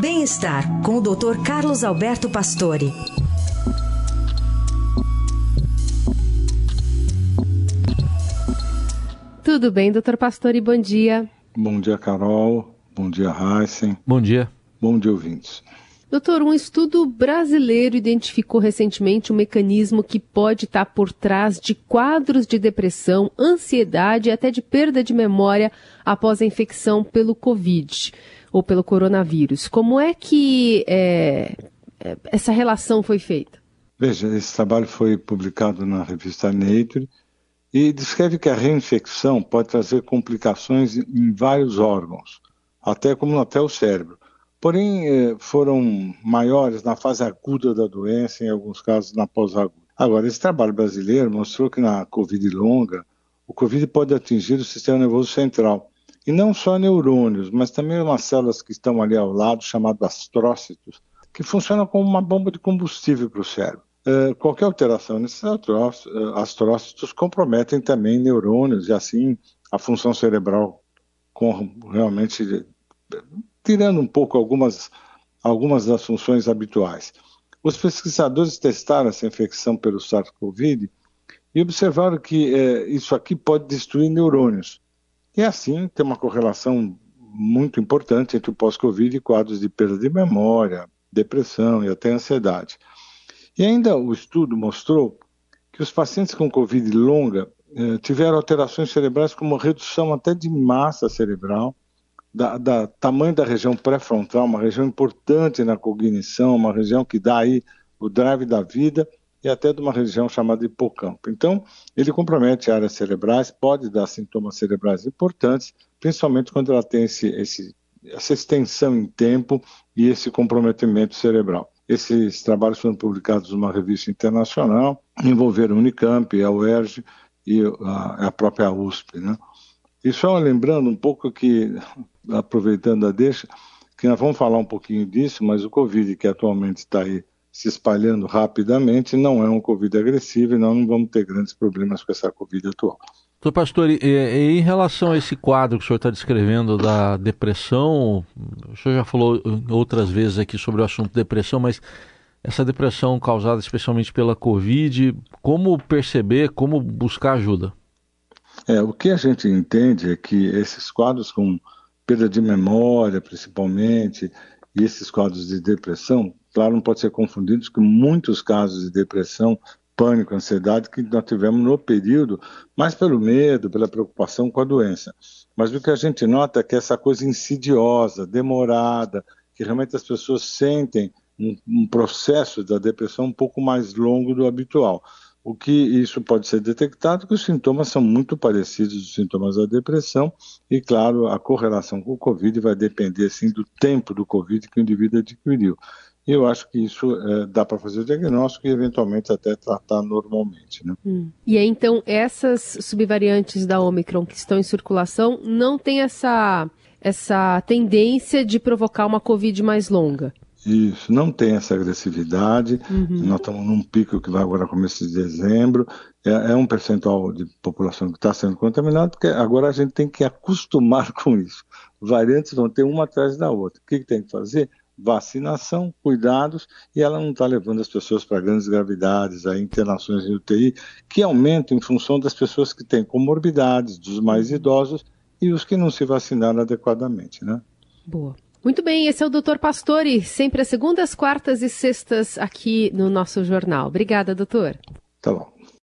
Bem-estar com o Dr. Carlos Alberto Pastore. Tudo bem, doutor Pastore? Bom dia. Bom dia, Carol. Bom dia, Heisen. Bom dia. Bom dia, ouvintes. Doutor, um estudo brasileiro identificou recentemente um mecanismo que pode estar por trás de quadros de depressão, ansiedade e até de perda de memória após a infecção pelo Covid ou pelo coronavírus. Como é que é, essa relação foi feita? Veja, esse trabalho foi publicado na revista Nature e descreve que a reinfecção pode trazer complicações em vários órgãos, até como até o cérebro. Porém, eh, foram maiores na fase aguda da doença, em alguns casos na pós-aguda. Agora, esse trabalho brasileiro mostrou que na Covid longa, o Covid pode atingir o sistema nervoso central. E não só neurônios, mas também umas células que estão ali ao lado, chamadas astrócitos, que funcionam como uma bomba de combustível para o cérebro. Uh, qualquer alteração nesses astrócitos comprometem também neurônios e assim a função cerebral com realmente tirando um pouco algumas, algumas das funções habituais. Os pesquisadores testaram essa infecção pelo SARS-CoV e observaram que é, isso aqui pode destruir neurônios. E assim tem uma correlação muito importante entre o pós-Covid e quadros de perda de memória, depressão e até ansiedade. E ainda o estudo mostrou que os pacientes com Covid longa eh, tiveram alterações cerebrais como redução até de massa cerebral, da, da, tamanho da região pré-frontal, uma região importante na cognição, uma região que dá aí o drive da vida e até de uma região chamada hipocampo. Então, ele compromete áreas cerebrais, pode dar sintomas cerebrais importantes, principalmente quando ela tem esse, esse, essa extensão em tempo e esse comprometimento cerebral. Esses trabalhos foram publicados numa revista internacional, envolveram a Unicamp, a UERJ e a, a própria USP. Né? E só lembrando um pouco que, aproveitando a deixa, que nós vamos falar um pouquinho disso, mas o Covid que atualmente está aí se espalhando rapidamente não é um Covid agressivo e nós não vamos ter grandes problemas com essa Covid atual. Doutor Pastor, e, e, em relação a esse quadro que o senhor está descrevendo da depressão, o senhor já falou outras vezes aqui sobre o assunto depressão, mas essa depressão causada especialmente pela Covid, como perceber, como buscar ajuda? É, o que a gente entende é que esses quadros com perda de memória, principalmente, e esses quadros de depressão, claro, não pode ser confundidos com muitos casos de depressão pânico, ansiedade que nós tivemos no período, mais pelo medo, pela preocupação com a doença. Mas o que a gente nota é que essa coisa insidiosa, demorada, que realmente as pessoas sentem um, um processo da depressão um pouco mais longo do habitual. O que isso pode ser detectado que os sintomas são muito parecidos dos sintomas da depressão e, claro, a correlação com o Covid vai depender, sim, do tempo do Covid que o indivíduo adquiriu. E eu acho que isso é, dá para fazer o diagnóstico e eventualmente até tratar normalmente. Né? Hum. E aí, então, essas subvariantes da Omicron que estão em circulação não tem essa, essa tendência de provocar uma Covid mais longa? Isso, não tem essa agressividade. Uhum. Nós estamos num pico que vai agora começo de dezembro. É, é um percentual de população que está sendo contaminada, porque agora a gente tem que acostumar com isso. Variantes vão ter uma atrás da outra. O que, que tem que fazer? vacinação, cuidados, e ela não está levando as pessoas para grandes gravidades, a internações em UTI, que aumentam em função das pessoas que têm comorbidades, dos mais idosos e os que não se vacinaram adequadamente, né? Boa. Muito bem, esse é o Doutor Pastore, sempre às segundas, quartas e sextas aqui no nosso jornal. Obrigada, doutor. Tá bom.